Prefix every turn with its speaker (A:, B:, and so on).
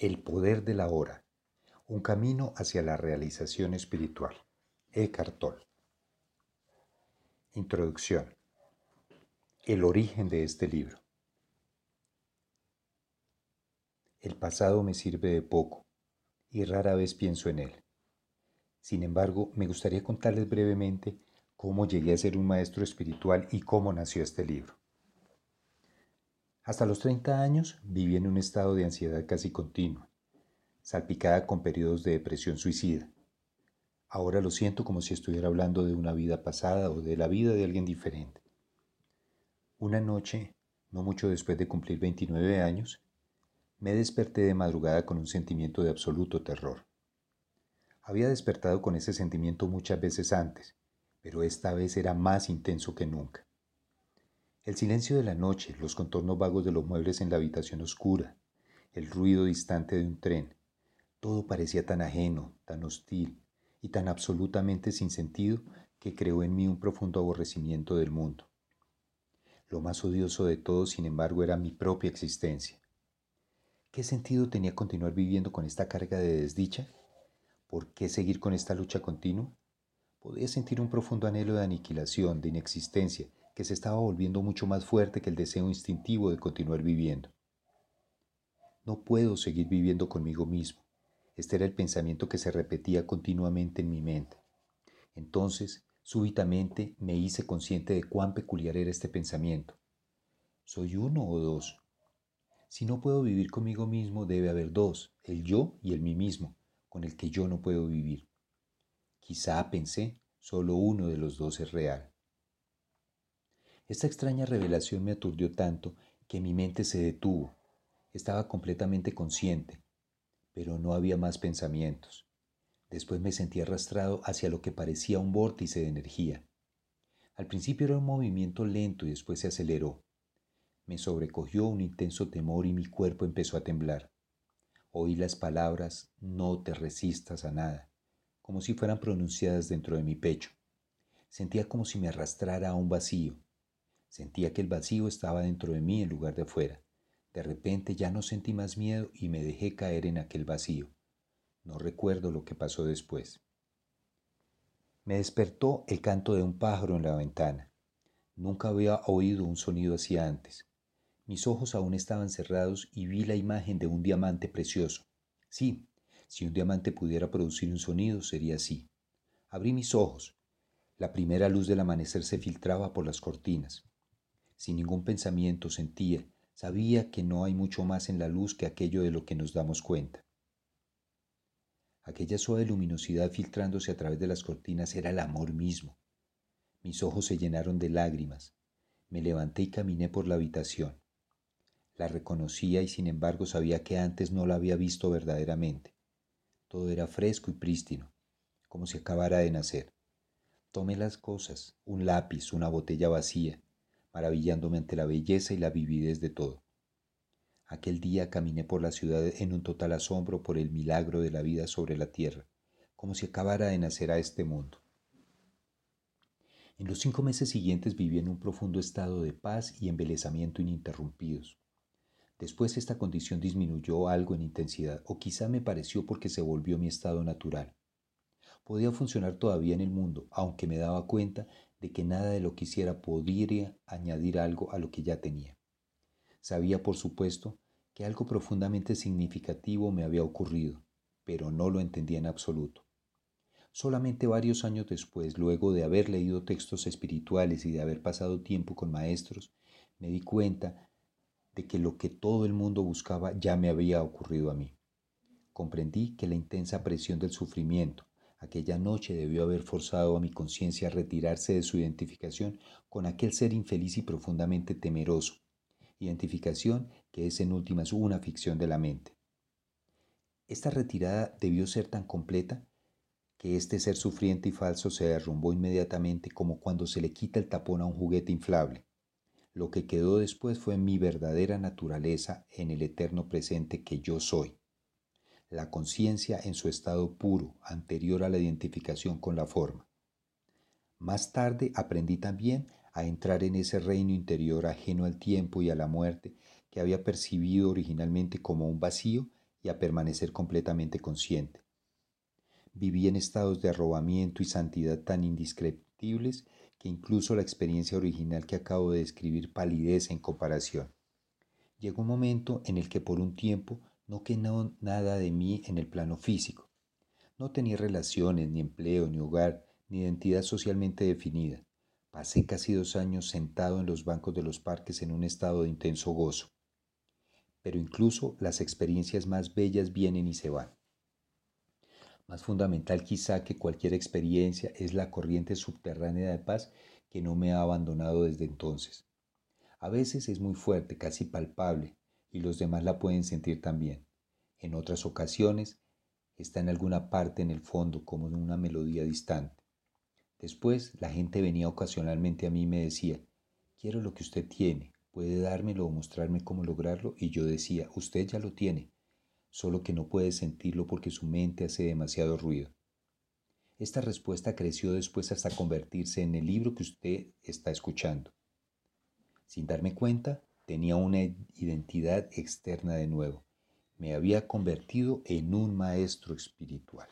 A: El poder de la hora. Un camino hacia la realización espiritual. Eckhart Tolle. Introducción. El origen de este libro. El pasado me sirve de poco y rara vez pienso en él. Sin embargo, me gustaría contarles brevemente cómo llegué a ser un maestro espiritual y cómo nació este libro. Hasta los 30 años viví en un estado de ansiedad casi continua, salpicada con periodos de depresión suicida. Ahora lo siento como si estuviera hablando de una vida pasada o de la vida de alguien diferente. Una noche, no mucho después de cumplir 29 años, me desperté de madrugada con un sentimiento de absoluto terror. Había despertado con ese sentimiento muchas veces antes, pero esta vez era más intenso que nunca. El silencio de la noche, los contornos vagos de los muebles en la habitación oscura, el ruido distante de un tren, todo parecía tan ajeno, tan hostil y tan absolutamente sin sentido que creó en mí un profundo aborrecimiento del mundo. Lo más odioso de todo, sin embargo, era mi propia existencia. ¿Qué sentido tenía continuar viviendo con esta carga de desdicha? ¿Por qué seguir con esta lucha continua? Podía sentir un profundo anhelo de aniquilación, de inexistencia, que se estaba volviendo mucho más fuerte que el deseo instintivo de continuar viviendo. No puedo seguir viviendo conmigo mismo. Este era el pensamiento que se repetía continuamente en mi mente. Entonces, súbitamente me hice consciente de cuán peculiar era este pensamiento. ¿Soy uno o dos? Si no puedo vivir conmigo mismo, debe haber dos, el yo y el mí mismo, con el que yo no puedo vivir. Quizá pensé, solo uno de los dos es real. Esta extraña revelación me aturdió tanto que mi mente se detuvo. Estaba completamente consciente, pero no había más pensamientos. Después me sentí arrastrado hacia lo que parecía un vórtice de energía. Al principio era un movimiento lento y después se aceleró. Me sobrecogió un intenso temor y mi cuerpo empezó a temblar. Oí las palabras no te resistas a nada, como si fueran pronunciadas dentro de mi pecho. Sentía como si me arrastrara a un vacío. Sentía que el vacío estaba dentro de mí en lugar de afuera. De repente ya no sentí más miedo y me dejé caer en aquel vacío. No recuerdo lo que pasó después. Me despertó el canto de un pájaro en la ventana. Nunca había oído un sonido así antes. Mis ojos aún estaban cerrados y vi la imagen de un diamante precioso. Sí, si un diamante pudiera producir un sonido, sería así. Abrí mis ojos. La primera luz del amanecer se filtraba por las cortinas sin ningún pensamiento, sentía, sabía que no hay mucho más en la luz que aquello de lo que nos damos cuenta. Aquella suave luminosidad filtrándose a través de las cortinas era el amor mismo. Mis ojos se llenaron de lágrimas. Me levanté y caminé por la habitación. La reconocía y sin embargo sabía que antes no la había visto verdaderamente. Todo era fresco y prístino, como si acabara de nacer. Tomé las cosas, un lápiz, una botella vacía, maravillándome ante la belleza y la vividez de todo. Aquel día caminé por la ciudad en un total asombro por el milagro de la vida sobre la tierra, como si acabara de nacer a este mundo. En los cinco meses siguientes viví en un profundo estado de paz y embelezamiento ininterrumpidos. Después esta condición disminuyó algo en intensidad, o quizá me pareció porque se volvió mi estado natural. Podía funcionar todavía en el mundo, aunque me daba cuenta de que nada de lo que hiciera podría añadir algo a lo que ya tenía. Sabía, por supuesto, que algo profundamente significativo me había ocurrido, pero no lo entendía en absoluto. Solamente varios años después, luego de haber leído textos espirituales y de haber pasado tiempo con maestros, me di cuenta de que lo que todo el mundo buscaba ya me había ocurrido a mí. Comprendí que la intensa presión del sufrimiento, Aquella noche debió haber forzado a mi conciencia a retirarse de su identificación con aquel ser infeliz y profundamente temeroso, identificación que es en últimas una ficción de la mente. Esta retirada debió ser tan completa que este ser sufriente y falso se derrumbó inmediatamente como cuando se le quita el tapón a un juguete inflable. Lo que quedó después fue mi verdadera naturaleza en el eterno presente que yo soy la conciencia en su estado puro, anterior a la identificación con la forma. Más tarde aprendí también a entrar en ese reino interior ajeno al tiempo y a la muerte que había percibido originalmente como un vacío y a permanecer completamente consciente. Viví en estados de arrobamiento y santidad tan indescriptibles que incluso la experiencia original que acabo de describir palidece en comparación. Llegó un momento en el que por un tiempo no quedó nada de mí en el plano físico. No tenía relaciones, ni empleo, ni hogar, ni identidad socialmente definida. Pasé casi dos años sentado en los bancos de los parques en un estado de intenso gozo. Pero incluso las experiencias más bellas vienen y se van. Más fundamental quizá que cualquier experiencia es la corriente subterránea de paz que no me ha abandonado desde entonces. A veces es muy fuerte, casi palpable, y los demás la pueden sentir también. En otras ocasiones está en alguna parte en el fondo como en una melodía distante. Después la gente venía ocasionalmente a mí y me decía, quiero lo que usted tiene, puede dármelo o mostrarme cómo lograrlo, y yo decía, usted ya lo tiene, solo que no puede sentirlo porque su mente hace demasiado ruido. Esta respuesta creció después hasta convertirse en el libro que usted está escuchando. Sin darme cuenta, tenía una identidad externa de nuevo. Me había convertido en un maestro espiritual.